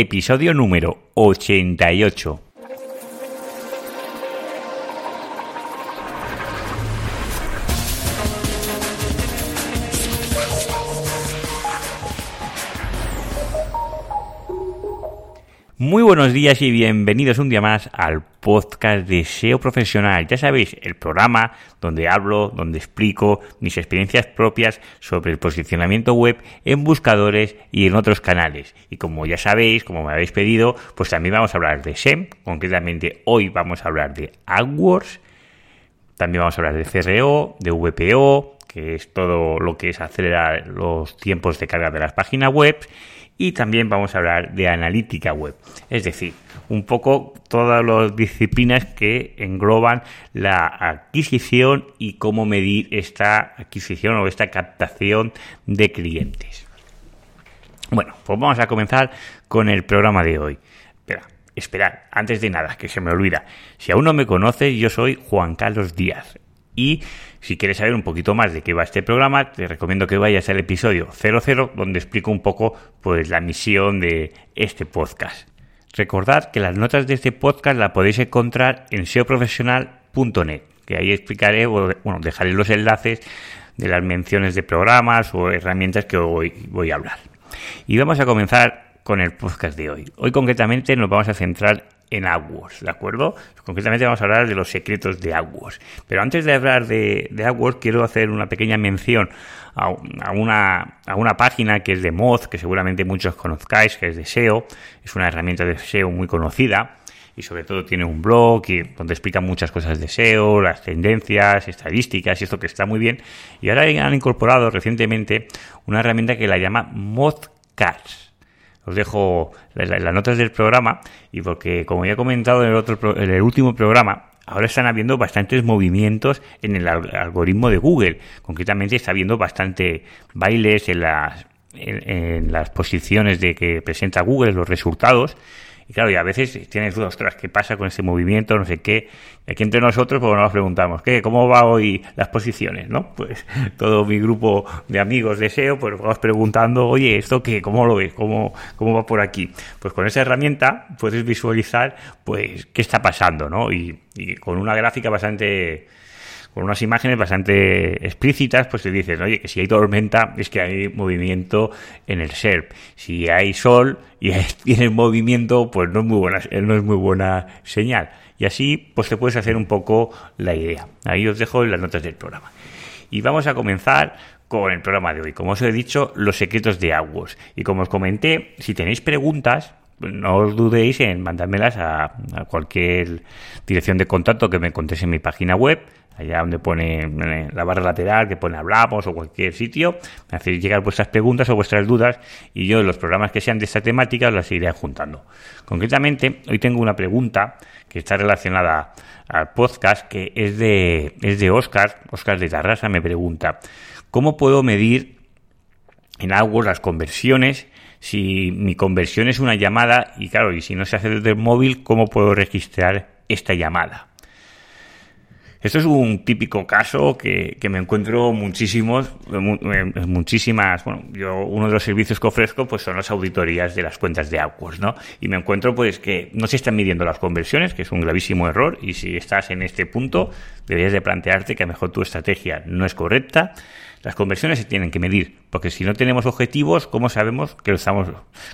episodio número 88. Muy buenos días y bienvenidos un día más al podcast de SEO Profesional. Ya sabéis, el programa donde hablo, donde explico mis experiencias propias sobre el posicionamiento web en buscadores y en otros canales. Y como ya sabéis, como me habéis pedido, pues también vamos a hablar de SEM. Concretamente, hoy vamos a hablar de AdWords. También vamos a hablar de CRO, de VPO, que es todo lo que es acelerar los tiempos de carga de las páginas web y también vamos a hablar de analítica web, es decir, un poco todas las disciplinas que engloban la adquisición y cómo medir esta adquisición o esta captación de clientes. Bueno, pues vamos a comenzar con el programa de hoy. Espera, esperad, antes de nada, que se me olvida. Si aún no me conoces, yo soy Juan Carlos Díaz y si quieres saber un poquito más de qué va este programa, te recomiendo que vayas al episodio 00, donde explico un poco pues la misión de este podcast. Recordad que las notas de este podcast las podéis encontrar en seoprofesional.net, que ahí explicaré, bueno, dejaré los enlaces de las menciones de programas o herramientas que hoy voy a hablar. Y vamos a comenzar con el podcast de hoy. Hoy concretamente nos vamos a centrar en AdWords, ¿de acuerdo? Concretamente vamos a hablar de los secretos de AdWords. Pero antes de hablar de, de quiero hacer una pequeña mención a, una, a una página que es de Moz, que seguramente muchos conozcáis, que es de SEO. Es una herramienta de SEO muy conocida y sobre todo tiene un blog donde explica muchas cosas de SEO, las tendencias, estadísticas y esto que está muy bien. Y ahora han incorporado recientemente una herramienta que la llama Mothcast os dejo las, notas del programa y porque, como ya he comentado en el, otro, en el último programa, ahora están habiendo bastantes movimientos en el algoritmo de Google. Concretamente está habiendo bastante bailes en las, en las posiciones de que presenta Google, los resultados. Y claro, y a veces tienes dudas, ostras, ¿qué pasa con ese movimiento? No sé qué. Y aquí entre nosotros, pues nos preguntamos, ¿qué? ¿Cómo va hoy las posiciones? ¿No? Pues todo mi grupo de amigos de SEO, pues vamos preguntando, oye, ¿esto qué? ¿Cómo lo ves? ¿Cómo, cómo va por aquí? Pues con esa herramienta puedes visualizar, pues, qué está pasando, ¿no? Y con una gráfica bastante con unas imágenes bastante explícitas, pues te dicen, oye, que si hay tormenta es que hay movimiento en el SERP. Si hay sol y tiene movimiento, pues no es muy buena, no es muy buena señal. Y así, pues te puedes hacer un poco la idea. Ahí os dejo las notas del programa. Y vamos a comenzar con el programa de hoy. Como os he dicho, los secretos de AdWords. Y como os comenté, si tenéis preguntas, no os dudéis en mandármelas a, a, cualquier dirección de contacto que me contéis en mi página web allá donde pone la barra lateral que pone hablamos o cualquier sitio, me hacéis llegar vuestras preguntas o vuestras dudas y yo los programas que sean de esta temática las iré juntando. Concretamente, hoy tengo una pregunta que está relacionada al podcast que es de, es de Oscar, Oscar de Tarrasa me pregunta, ¿cómo puedo medir en AdWords las conversiones si mi conversión es una llamada y claro, y si no se hace desde el móvil, ¿cómo puedo registrar esta llamada? Esto es un típico caso que, me encuentro muchísimos, muchísimas, bueno, yo uno de los servicios que ofrezco pues son las auditorías de las cuentas de AdWords, ¿no? Y me encuentro pues que no se están midiendo las conversiones, que es un gravísimo error, y si estás en este punto, deberías de plantearte que a lo mejor tu estrategia no es correcta, las conversiones se tienen que medir, porque si no tenemos objetivos, ¿cómo sabemos que lo estamos,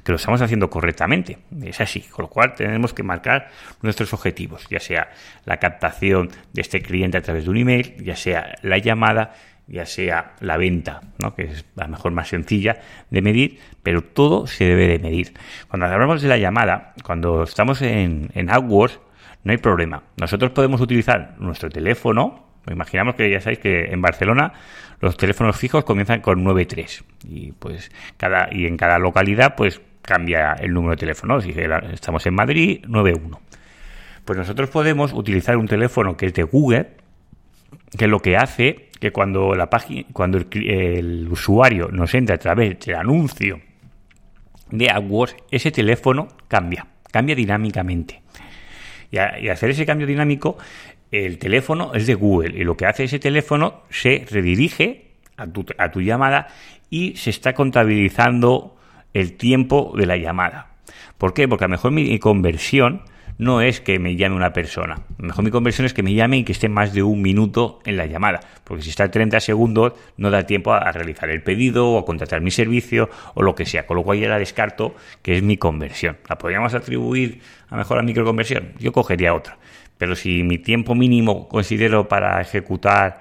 que lo estamos haciendo correctamente? Es así, con lo cual tenemos que marcar nuestros objetivos, ya sea la captación de este cliente a través de un email, ya sea la llamada, ya sea la venta, ¿no? que es la mejor más sencilla de medir, pero todo se debe de medir. Cuando hablamos de la llamada, cuando estamos en, en AdWords, no hay problema. Nosotros podemos utilizar nuestro teléfono, Imaginamos que ya sabéis que en Barcelona los teléfonos fijos comienzan con 93 y pues cada y en cada localidad pues cambia el número de teléfono. Si estamos en Madrid 91. Pues nosotros podemos utilizar un teléfono que es de Google, que lo que hace que cuando la página cuando el, usuario nos entra a través del anuncio de AdWords, ese teléfono cambia, cambia dinámicamente. Y, y hacer ese cambio dinámico el teléfono es de Google y lo que hace ese teléfono se redirige a tu, a tu llamada y se está contabilizando el tiempo de la llamada. ¿Por qué? Porque a lo mejor mi conversión no es que me llame una persona. mejor mi conversión es que me llame y que esté más de un minuto en la llamada. Porque si está 30 segundos, no da tiempo a, realizar el pedido o a contratar mi servicio o lo que sea. Con lo cual ya la descarto, que es mi conversión. ¿La podríamos atribuir a mejor a microconversión? Yo cogería otra. Pero si mi tiempo mínimo considero para ejecutar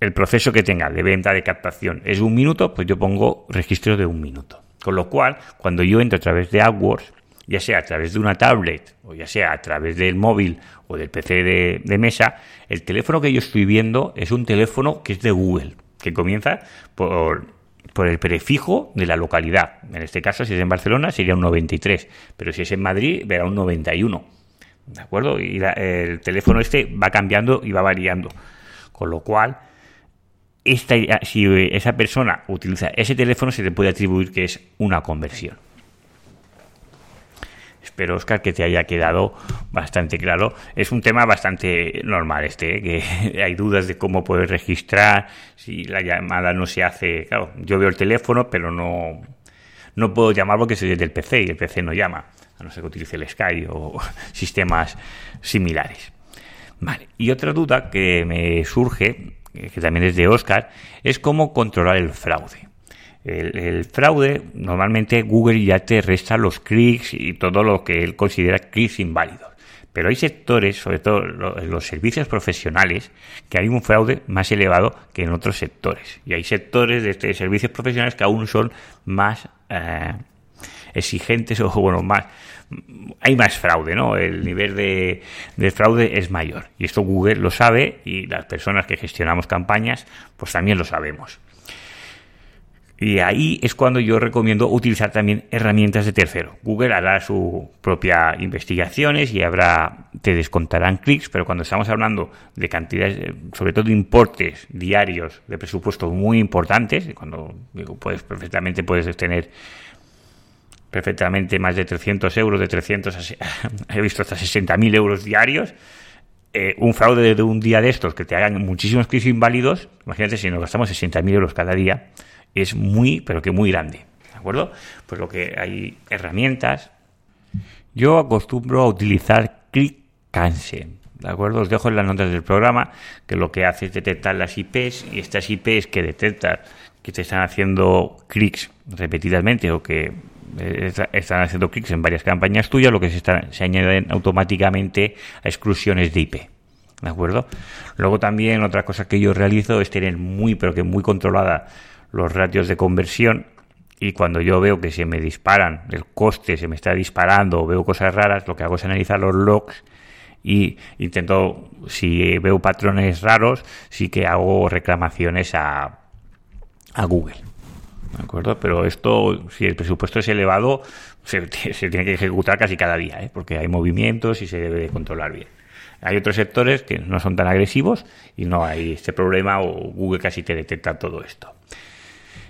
el proceso que tenga de venta, de captación, es un minuto, pues yo pongo registro de un minuto. Con lo cual, cuando yo entro a través de AdWords, ya sea a través de una tablet o ya sea a través del móvil o del PC de, mesa, el teléfono que yo estoy viendo es un teléfono que es de Google, que comienza por, por el prefijo de la localidad. En este caso, si es en Barcelona, sería un 93, pero si es en Madrid, verá un 91. ¿De acuerdo? Y el teléfono este va cambiando y va variando. Con lo cual, esta, si esa persona utiliza ese teléfono, se le puede atribuir que es una conversión. Espero, Oscar, que te haya quedado bastante claro. Es un tema bastante normal este, ¿eh? que hay dudas de cómo poder registrar, si la llamada no se hace... Claro, yo veo el teléfono, pero no, no puedo llamar porque soy desde el PC y el PC no llama, a no ser que utilice el Sky o sistemas similares. Vale, y otra duda que me surge, que también es de Oscar, es cómo controlar el fraude. El, fraude, normalmente Google ya te resta los clics y todo lo que él considera clics inválidos. Pero hay sectores, sobre todo los servicios profesionales, que hay un fraude más elevado que en otros sectores. Y hay sectores de este, servicios profesionales que aún son más eh, exigentes o, bueno, más. Hay más fraude, ¿no? El nivel de, de fraude es mayor. Y esto Google lo sabe y las personas que gestionamos campañas, pues también lo sabemos. Y ahí es cuando yo recomiendo utilizar también herramientas de tercero. Google hará su propia investigaciones y habrá, te descontarán clics, pero cuando estamos hablando de cantidades, sobre todo de importes diarios de presupuesto muy importantes, cuando puedes perfectamente puedes tener perfectamente más de 300 euros, de 300 he visto hasta 60.000 euros diarios, eh, un fraude de un día de estos que te hagan muchísimos clics inválidos, imagínate si nos gastamos 60.000 euros cada día, es muy, pero que muy grande. ¿De acuerdo? Pues lo que hay herramientas. Yo acostumbro a utilizar ClickCanse. ¿De acuerdo? Os dejo en las notas del programa que lo que hace es detectar las IPs y estas IPs que detectan que te están haciendo clics repetidamente o que están haciendo clics en varias campañas tuyas, lo que se, están, se añaden automáticamente a exclusiones de IP. ¿De acuerdo? Luego también otra cosa que yo realizo es tener muy, pero que muy controlada los ratios de conversión y cuando yo veo que se me disparan, el coste se me está disparando o veo cosas raras, lo que hago es analizar los logs y intento, si veo patrones raros, sí que hago reclamaciones a, a Google. ¿De acuerdo? Pero esto, si el presupuesto es elevado, se, tiene que ejecutar casi cada día, ¿eh? porque hay movimientos y se debe de controlar bien. Hay otros sectores que no son tan agresivos y no hay este problema o Google casi te detecta todo esto.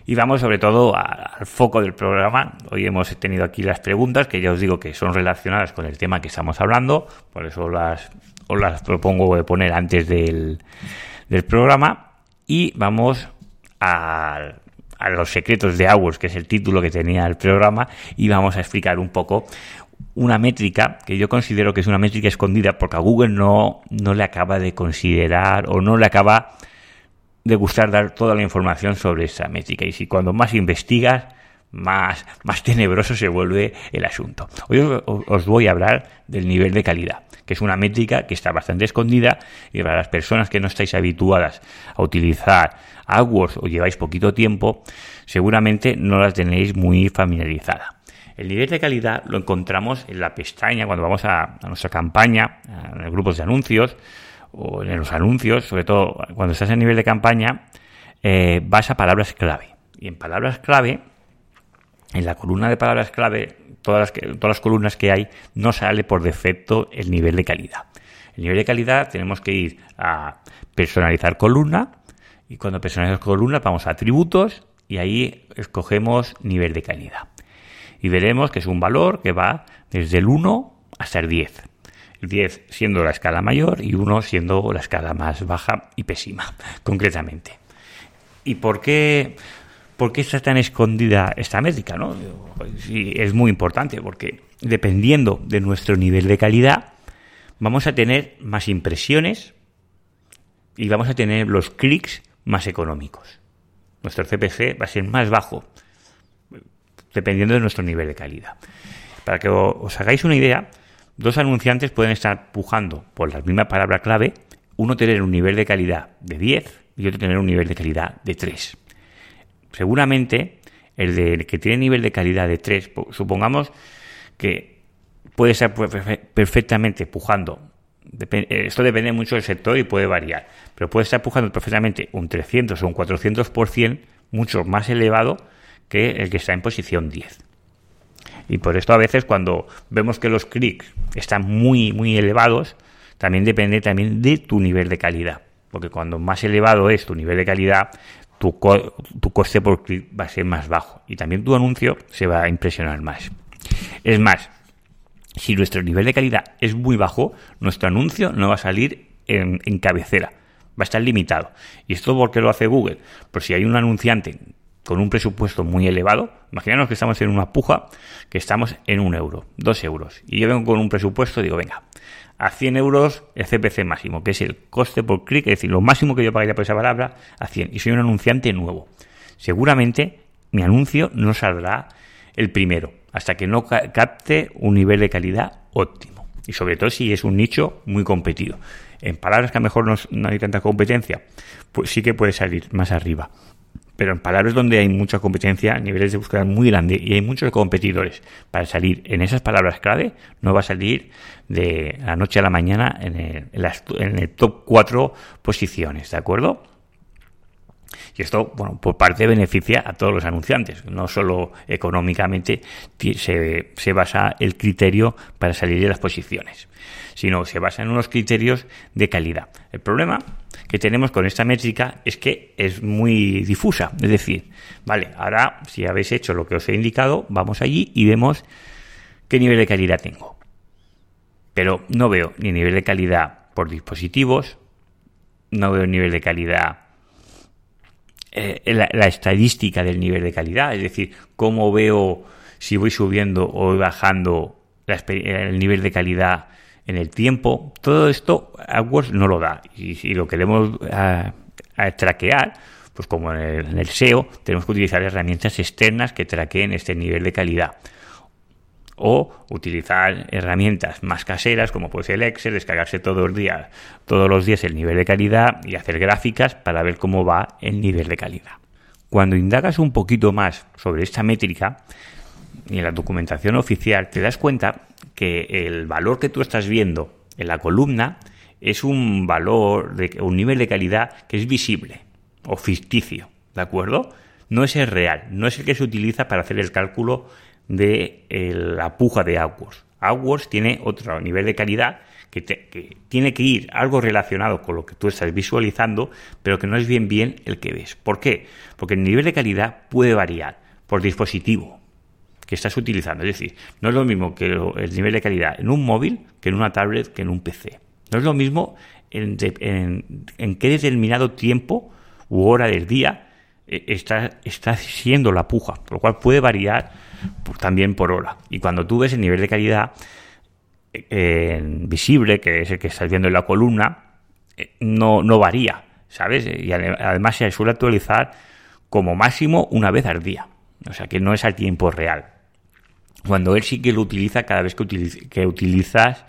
Y vamos sobre todo al foco del programa. Hoy hemos tenido aquí las preguntas que ya os digo que son relacionadas con el tema que estamos hablando, por eso las, os las propongo de poner antes del, programa. Y vamos a, a los secretos de Hours, que es el título que tenía el programa, y vamos a explicar un poco una métrica que yo considero que es una métrica escondida porque a Google no, no le acaba de considerar o no le acaba de gustar dar toda la información sobre esa métrica. Y si cuando más investigas, más, más tenebroso se vuelve el asunto. Hoy os voy a hablar del nivel de calidad, que es una métrica que está bastante escondida y para las personas que no estáis habituadas a utilizar AdWords o lleváis poquito tiempo, seguramente no la tenéis muy familiarizada. El nivel de calidad lo encontramos en la pestaña cuando vamos a, nuestra campaña, en los grupos de anuncios, o en los anuncios, sobre todo cuando estás a nivel de campaña, eh, vas a palabras clave. Y en palabras clave, en la columna de palabras clave, todas las, columnas que hay, no sale por defecto el nivel de calidad. El nivel de calidad tenemos que ir a personalizar columna y cuando personalizamos columna vamos a atributos y ahí escogemos nivel de calidad. Y veremos que es un valor que va desde el 1 hasta el 10. 10 siendo la escala mayor y 1 siendo la escala más baja y pésima, concretamente. ¿Y por qué, ¿por qué está tan escondida esta métrica? ¿no? Es muy importante porque dependiendo de nuestro nivel de calidad, vamos a tener más impresiones y vamos a tener los clics más económicos. Nuestro CPC va a ser más bajo dependiendo de nuestro nivel de calidad. Para que os hagáis una idea, dos anunciantes pueden estar pujando por la misma palabra clave, uno tener un nivel de calidad de 10 y otro tener un nivel de calidad de 3. Seguramente el de, que tiene nivel de calidad de 3, supongamos que puede estar perfectamente pujando. Esto depende mucho del sector y puede variar, pero puede estar pujando perfectamente un 300 o un 400% mucho más elevado que el que está en posición 10. Y por esto a veces cuando vemos que los clics están muy, muy elevados, también depende también de tu nivel de calidad. Porque cuando más elevado es tu nivel de calidad, tu, tu coste por clic va a ser más bajo. Y también tu anuncio se va a impresionar más. Es más, si nuestro nivel de calidad es muy bajo, nuestro anuncio no va a salir en, cabecera. Va a estar limitado. ¿Y esto por qué lo hace Google? Pues si hay un anunciante con un presupuesto muy elevado, imaginaos que estamos en una puja, que estamos en un euro, dos euros, y yo vengo con un presupuesto, digo, venga, a 100 euros el CPC máximo, que es el coste por clic, es decir, lo máximo que yo pagaría por esa palabra, a 100, y soy un anunciante nuevo. Seguramente mi anuncio no saldrá el primero, hasta que no capte un nivel de calidad óptimo, y sobre todo si es un nicho muy competido. En palabras que a lo mejor no, no hay tanta competencia, pues sí que puede salir más arriba pero en palabras donde hay mucha competencia, niveles de búsqueda muy grandes y hay muchos competidores para salir en esas palabras clave, no va a salir de la noche a la mañana en el, en el top 4 posiciones, ¿de acuerdo? Y esto, bueno, por parte beneficia a todos los anunciantes. No solo económicamente se, se basa el criterio para salir de las posiciones, sino se basa en unos criterios de calidad. El problema que tenemos con esta métrica es que es muy difusa. Es decir, vale, ahora si habéis hecho lo que os he indicado, vamos allí y vemos qué nivel de calidad tengo. Pero no veo ni nivel de calidad por dispositivos, no veo nivel de calidad eh, la, estadística del nivel de calidad, es decir, cómo veo si voy subiendo o voy bajando el nivel de calidad en el tiempo. Todo esto AdWords no lo da. Y si lo queremos a, traquear, pues como en el, en el, SEO, tenemos que utilizar herramientas externas que traqueen este nivel de calidad o utilizar herramientas más caseras como puede ser el Excel, descargarse todos los días, todos los días el nivel de calidad y hacer gráficas para ver cómo va el nivel de calidad. Cuando indagas un poquito más sobre esta métrica y en la documentación oficial te das cuenta que el valor que tú estás viendo en la columna es un valor de un nivel de calidad que es visible o ficticio, ¿de acuerdo? No es el real, no es el que se utiliza para hacer el cálculo de la puja de AdWords. AdWords tiene otro nivel de calidad que, tiene que ir algo relacionado con lo que tú estás visualizando, pero que no es bien bien el que ves. ¿Por qué? Porque el nivel de calidad puede variar por dispositivo que estás utilizando. Es decir, no es lo mismo que el nivel de calidad en un móvil que en una tablet que en un PC. No es lo mismo en, en qué determinado tiempo u hora del día eh, está, está siendo la puja, por lo cual puede variar también por hora. Y cuando tú ves el nivel de calidad eh, visible, que es el que estás viendo en la columna, eh, no, no varía, ¿sabes? Y además se suele actualizar como máximo una vez al día. O sea que no es al tiempo real. Cuando él sí que lo utiliza cada vez que, utilizas,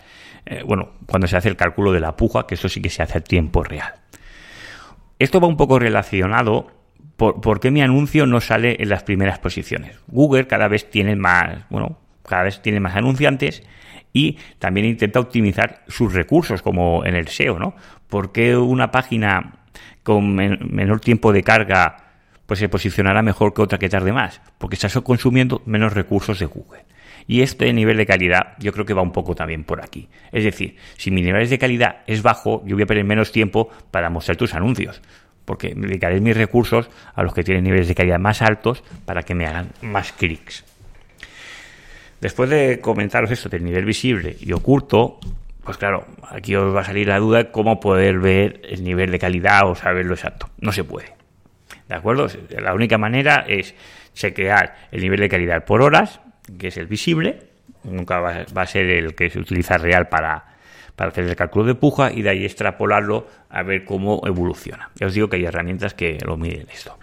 eh, bueno, cuando se hace el cálculo de la puja, que eso sí que se hace al tiempo real. Esto va un poco relacionado ¿por, qué mi anuncio no sale en las primeras posiciones? Google cada vez tiene más, bueno, cada vez tiene más anunciantes y también intenta optimizar sus recursos, como en el SEO, ¿no? ¿Por qué una página con menor tiempo de carga pues se posicionará mejor que otra que tarde más? Porque estás consumiendo menos recursos de Google. Y este nivel de calidad yo creo que va un poco también por aquí. Es decir, si mi nivel de calidad es bajo, yo voy a perder menos tiempo para mostrar tus anuncios porque dedicaré mis recursos a los que tienen niveles de calidad más altos para que me hagan más clics. Después de comentaros esto del nivel visible y oculto, pues claro, aquí os va a salir la duda cómo poder ver el nivel de calidad o saberlo exacto. No se puede. ¿De acuerdo? La única manera es chequear el nivel de calidad por horas, que es el visible, nunca va, a ser el que se utiliza real para, para hacer el cálculo de puja y de ahí extrapolarlo a ver cómo evoluciona. Ya os digo que hay herramientas que lo miden esto.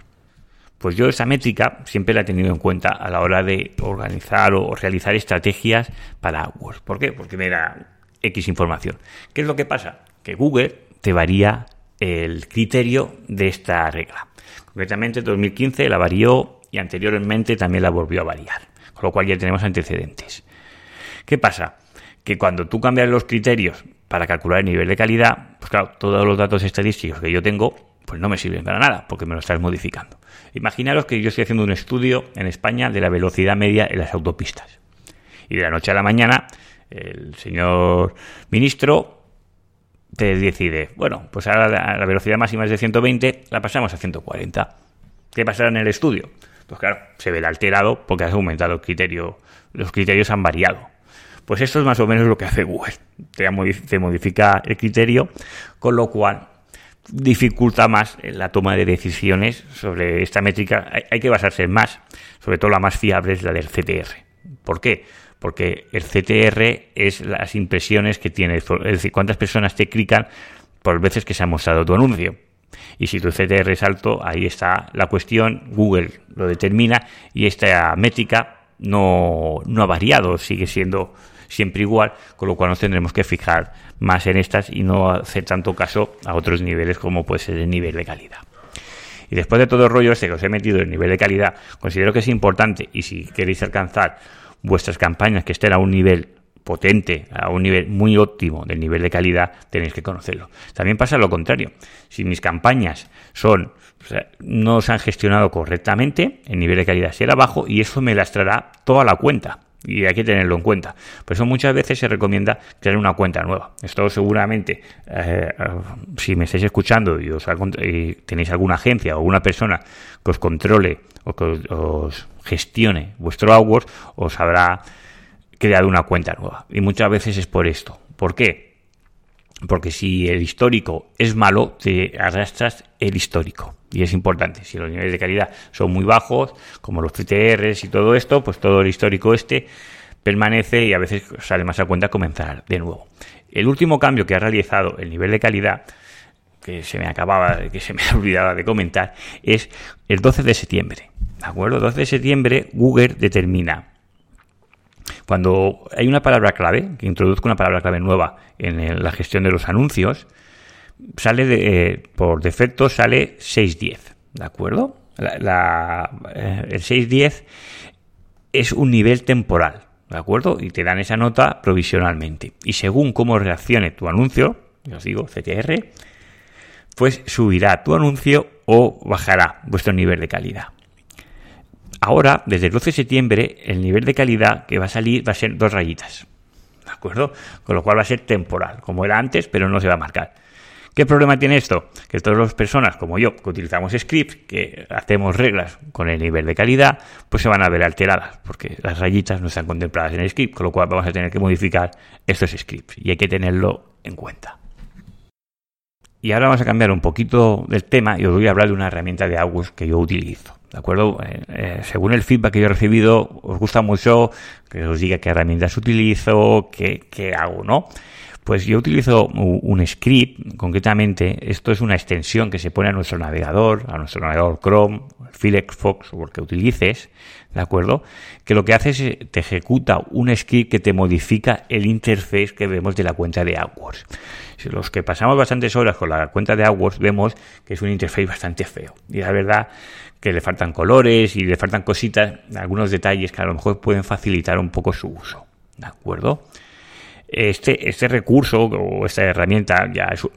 Pues yo esa métrica siempre la he tenido en cuenta a la hora de organizar o realizar estrategias para AdWords. ¿Por qué? Porque me da X información. ¿Qué es lo que pasa? Que Google te varía el criterio de esta regla. Concretamente, en 2015 la varió y anteriormente también la volvió a variar, con lo cual ya tenemos antecedentes. ¿Qué pasa? Que cuando tú cambias los criterios para calcular el nivel de calidad, pues claro, todos los datos estadísticos que yo tengo, pues no me sirven para nada, porque me lo estás modificando. Imaginaros que yo estoy haciendo un estudio en España de la velocidad media en las autopistas. Y de la noche a la mañana, el señor ministro te decide, bueno, pues ahora la velocidad máxima es de 120, la pasamos a 140. ¿Qué pasará en el estudio? Pues claro, se verá alterado porque has aumentado el criterio, los criterios han variado. Pues esto es más o menos lo que hace Google. Te modifica el criterio, con lo cual dificulta más la toma de decisiones sobre esta métrica. Hay, que basarse en más, sobre todo la más fiable es la del CTR. ¿Por qué? Porque el CTR es las impresiones que tienes, es decir, cuántas personas te clican por veces que se ha mostrado tu anuncio. Y si tu CTR es alto, ahí está la cuestión, Google lo determina y esta métrica no, no ha variado, sigue siendo siempre igual, con lo cual nos tendremos que fijar más en estas y no hacer tanto caso a otros niveles como puede ser el nivel de calidad. Y después de todo el rollo este que os he metido el nivel de calidad, considero que es importante y si queréis alcanzar vuestras campañas que estén a un nivel potente, a un nivel muy óptimo del nivel de calidad, tenéis que conocerlo. También pasa lo contrario. Si mis campañas son no se han gestionado correctamente, el nivel de calidad será bajo y eso me lastrará toda la cuenta y hay que tenerlo en cuenta. Por eso muchas veces se recomienda crear una cuenta nueva. Esto seguramente, eh, si me estáis escuchando y, os, tenéis alguna agencia o alguna persona que os controle o que os, gestione vuestro AdWords, os habrá creado una cuenta nueva. Y muchas veces es por esto. ¿Por qué? Porque si el histórico es malo, te arrastras el histórico. Y es importante. Si los niveles de calidad son muy bajos, como los CTRs y todo esto, pues todo el histórico este permanece y a veces sale más a cuenta comenzar de nuevo. El último cambio que ha realizado el nivel de calidad, que se me acababa, que se me olvidaba de comentar, es el 12 de septiembre. ¿De acuerdo? 12 de septiembre Google determina cuando hay una palabra clave, que introduzca una palabra clave nueva en la gestión de los anuncios, sale de, eh, por defecto sale 610, ¿de acuerdo? La, eh, el 610 es un nivel temporal, ¿de acuerdo? Y te dan esa nota provisionalmente. Y según cómo reaccione tu anuncio, ya os digo, CTR, pues subirá tu anuncio o bajará vuestro nivel de calidad. Ahora, desde el 12 de septiembre, el nivel de calidad que va a salir va a ser dos rayitas. ¿De acuerdo? Con lo cual va a ser temporal, como era antes, pero no se va a marcar. ¿Qué problema tiene esto? Que todas las personas como yo, que utilizamos scripts, que hacemos reglas con el nivel de calidad, pues se van a ver alteradas, porque las rayitas no están contempladas en el script, con lo cual vamos a tener que modificar estos scripts y hay que tenerlo en cuenta. Y ahora vamos a cambiar un poquito del tema y os voy a hablar de una herramienta de AWS que yo utilizo. ¿De acuerdo? Eh, eh, según el feedback que yo he recibido, os gusta mucho que os diga qué herramientas utilizo, qué, qué hago, ¿no? Pues yo utilizo un script, concretamente, esto es una extensión que se pone a nuestro navegador, a nuestro navegador Chrome, Firefox o el que utilices, ¿de acuerdo? Que lo que hace es eh, te ejecuta un script que te modifica el interface que vemos de la cuenta de AdWords. Los que pasamos bastantes horas con la cuenta de AdWords vemos que es un interface bastante feo. Y la verdad que le faltan colores y le faltan cositas, algunos detalles que a lo mejor pueden facilitar un poco su uso. ¿De acuerdo? Este, este recurso o esta herramienta ya es,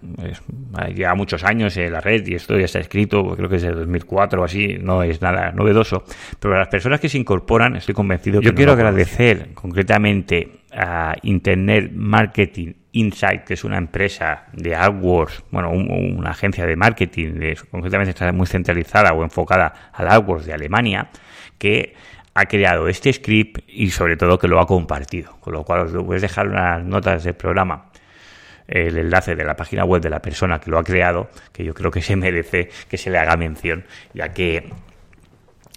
lleva muchos años en la red y esto ya está escrito, creo que es de 2004 o así, no es nada novedoso. Pero a las personas que se incorporan, estoy convencido. Yo quiero agradecer concretamente a Internet Marketing Insight, que es una empresa de AdWords, bueno, una agencia de marketing, concretamente está muy centralizada o enfocada al AdWords de Alemania, que ha creado este script y sobre todo que lo ha compartido. Con lo cual os voy a dejar unas notas del programa el enlace de la página web de la persona que lo ha creado, que yo creo que se merece que se le haga mención, ya que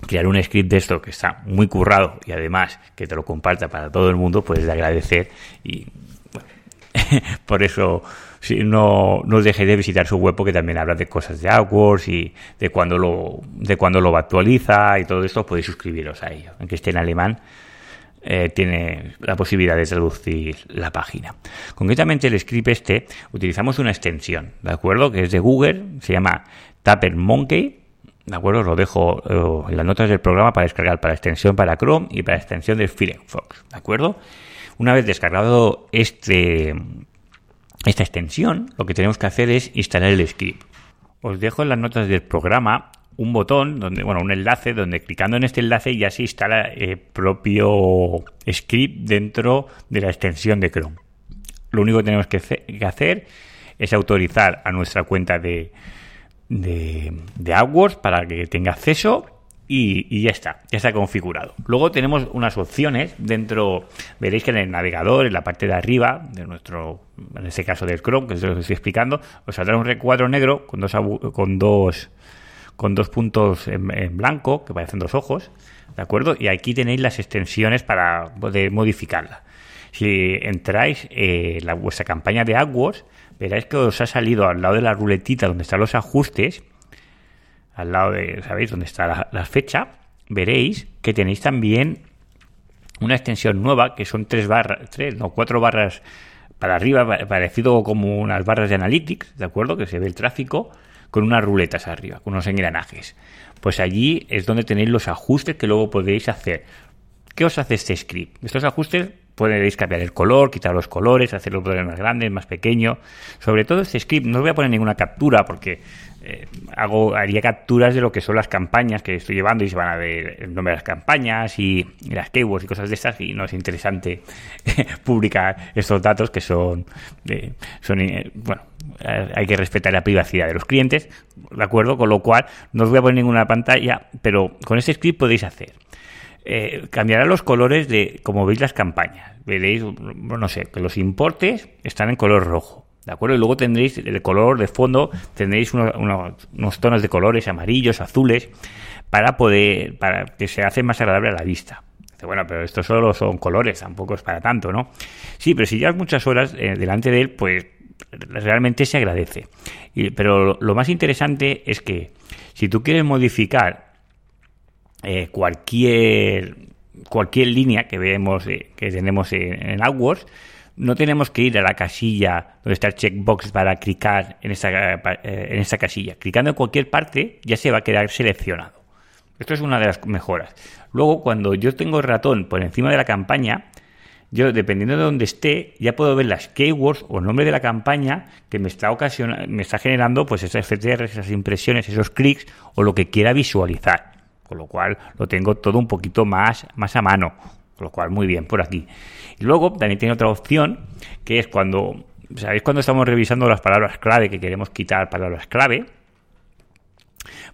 crear un script de esto que está muy currado y además que te lo comparta para todo el mundo, pues de agradecer y por eso no, no os dejéis de visitar su web porque también habla de cosas de AdWords y de cuando lo de cuando lo actualiza y todo esto podéis suscribiros a ello aunque esté en alemán eh, tiene la posibilidad de traducir la página. Concretamente el script este utilizamos una extensión, ¿de acuerdo? Que es de Google, se llama Tapper Monkey, ¿de acuerdo? Os lo dejo eh, en las notas del programa para descargar para extensión para Chrome y para extensión de Firefox, ¿de acuerdo? Una vez descargado este, esta extensión, lo que tenemos que hacer es instalar el script. Os dejo en las notas del programa un botón, donde, bueno, un enlace, donde clicando en este enlace ya se instala el propio script dentro de la extensión de Chrome. Lo único que tenemos que hacer es autorizar a nuestra cuenta de, de, de AdWords para que tenga acceso y, ya está, ya está configurado. Luego tenemos unas opciones dentro, veréis que en el navegador, en la parte de arriba de nuestro, en este caso del Chrome, que es lo estoy explicando, os saldrá un recuadro negro con dos, con dos con dos puntos en, blanco, que parecen dos ojos, ¿de acuerdo? Y aquí tenéis las extensiones para poder modificarla. Si entráis en la, vuestra campaña de AdWords, veréis que os ha salido al lado de la ruletita donde están los ajustes, al lado de, ¿sabéis? Donde está la, fecha, veréis que tenéis también una extensión nueva que son tres barras, tres, no, cuatro barras para arriba, parecido como unas barras de Analytics, ¿de acuerdo? Que se ve el tráfico con unas ruletas arriba, con unos engranajes. Pues allí es donde tenéis los ajustes que luego podéis hacer. ¿Qué os hace este script? Estos ajustes podéis cambiar el color, quitar los colores, hacerlo más grande, más pequeño. Sobre todo este script, no os voy a poner ninguna captura porque eh, hago, haría capturas de lo que son las campañas que estoy llevando y se van a ver el nombre de las campañas y, las keywords y cosas de estas y no es interesante publicar estos datos que son, son eh, bueno, hay que respetar la privacidad de los clientes, ¿de acuerdo? Con lo cual no os voy a poner ninguna pantalla, pero con este script podéis hacer. Eh, cambiará los colores de como veis las campañas. Veréis, no sé, que los importes están en color rojo. ¿De acuerdo? Y luego tendréis el color de fondo, tendréis unos tonos de colores amarillos, azules, para poder, para que se hace más agradable a la vista. Bueno, pero esto solo son colores, tampoco es para tanto, ¿no? Sí, pero si llevas muchas horas eh, delante de él, pues realmente se agradece. pero lo, más interesante es que si tú quieres modificar eh, cualquier cualquier línea que vemos eh, que tenemos en, en AdWords, no tenemos que ir a la casilla donde está el checkbox para clicar en esta, eh, en esta casilla. Clicando en cualquier parte ya se va a quedar seleccionado. Esto es una de las mejoras. Luego, cuando yo tengo el ratón por encima de la campaña, yo, dependiendo de donde esté, ya puedo ver las keywords o el nombre de la campaña que me está ocasionando, me está generando pues esas FTR, esas impresiones, esos clics o lo que quiera visualizar. Con lo cual lo tengo todo un poquito más, más a mano. Con lo cual, muy bien por aquí. Y luego también tiene otra opción, que es cuando, ¿sabéis cuando estamos revisando las palabras clave que queremos quitar palabras clave?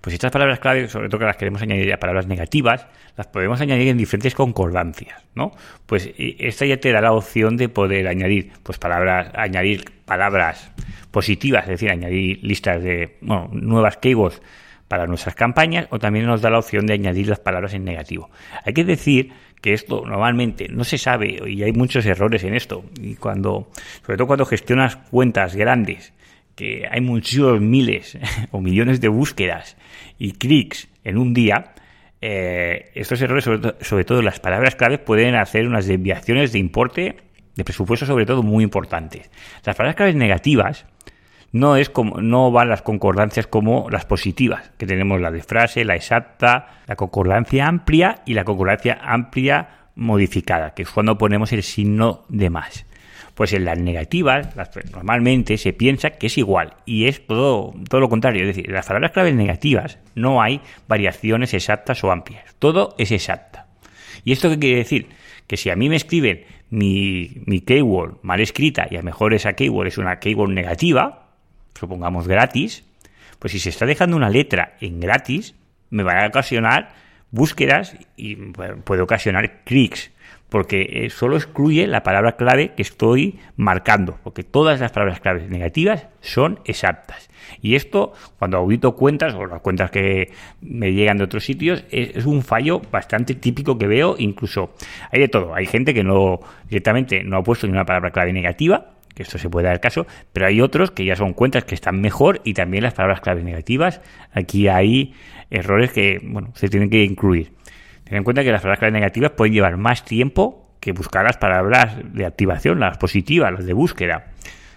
Pues estas palabras clave, sobre todo que las queremos añadir a palabras negativas, las podemos añadir en diferentes concordancias, ¿no? Pues esta ya te da la opción de poder añadir, pues palabras, añadir palabras positivas, es decir, añadir listas de, bueno, nuevas keywords para nuestras campañas o también nos da la opción de añadir las palabras en negativo. Hay que decir que esto normalmente no se sabe y hay muchos errores en esto. Y cuando, sobre todo cuando gestionas cuentas grandes, que hay muchos miles o millones de búsquedas y clics en un día, eh, estos errores, sobre, sobre todo las palabras claves, pueden hacer unas desviaciones de importe, de presupuesto sobre todo muy importantes. Las palabras claves negativas, no es como no van las concordancias como las positivas, que tenemos la de frase, la exacta, la concordancia amplia y la concordancia amplia modificada, que es cuando ponemos el signo de más. Pues en las negativas, normalmente se piensa que es igual y es todo, todo lo contrario. Es decir, en las palabras claves negativas no hay variaciones exactas o amplias. Todo es exacta. ¿Y esto qué quiere decir? Que si a mí me escriben mi, mi keyword mal escrita y a lo mejor esa keyword es una keyword negativa, supongamos gratis, pues si se está dejando una letra en gratis, me va a ocasionar búsquedas y puede ocasionar clics. porque eh, solo excluye la palabra clave que estoy marcando, porque todas las palabras claves negativas son exactas. Y esto, cuando audito cuentas o las cuentas que me llegan de otros sitios, es, un fallo bastante típico que veo. Incluso hay de todo. Hay gente que no directamente no ha puesto ni una palabra clave negativa, que esto se puede dar caso, pero hay otros que ya son cuentas que están mejor y también las palabras claves negativas. Aquí hay errores que, bueno, se tienen que incluir. Ten en cuenta que las palabras clave negativas pueden llevar más tiempo que buscar las palabras de activación, las positivas, las de búsqueda.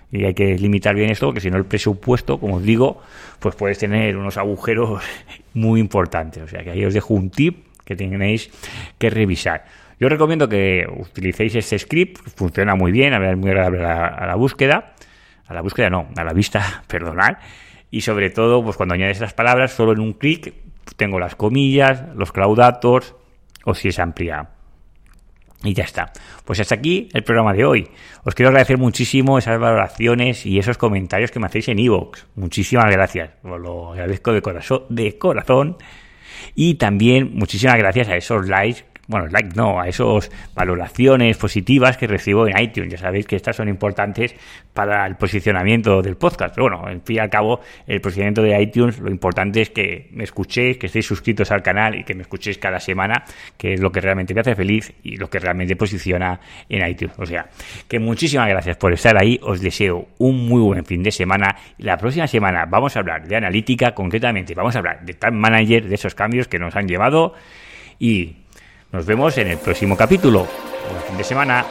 Y hay que limitar bien esto, porque si no el presupuesto, como os digo, pues puedes tener unos agujeros muy importantes. O sea que ahí os dejo un tip que tenéis que revisar. Yo recomiendo que utilicéis este script, funciona muy bien, es muy agradable a la, búsqueda, a la búsqueda no, a la vista, perdonad, y sobre todo, pues cuando añades las palabras, solo en un clic tengo las comillas, los claudatos, o si es amplia. Y ya está. Pues hasta aquí el programa de hoy. Os quiero agradecer muchísimo esas valoraciones y esos comentarios que me hacéis en iVoox. Muchísimas gracias. Os lo agradezco de corazón, de corazón. Y también muchísimas gracias a esos likes bueno, like no, a esas valoraciones positivas que recibo en iTunes. Ya sabéis que estas son importantes para el posicionamiento del podcast. Pero bueno, en fin y al cabo, el posicionamiento de iTunes, lo importante es que me escuchéis, que estéis suscritos al canal y que me escuchéis cada semana, que es lo que realmente me hace feliz y lo que realmente posiciona en iTunes. O sea, que muchísimas gracias por estar ahí. Os deseo un muy buen fin de semana. La próxima semana vamos a hablar de analítica, concretamente vamos a hablar de Time Manager, de esos cambios que nos han llevado y nos vemos en el próximo capítulo. Buen fin de semana.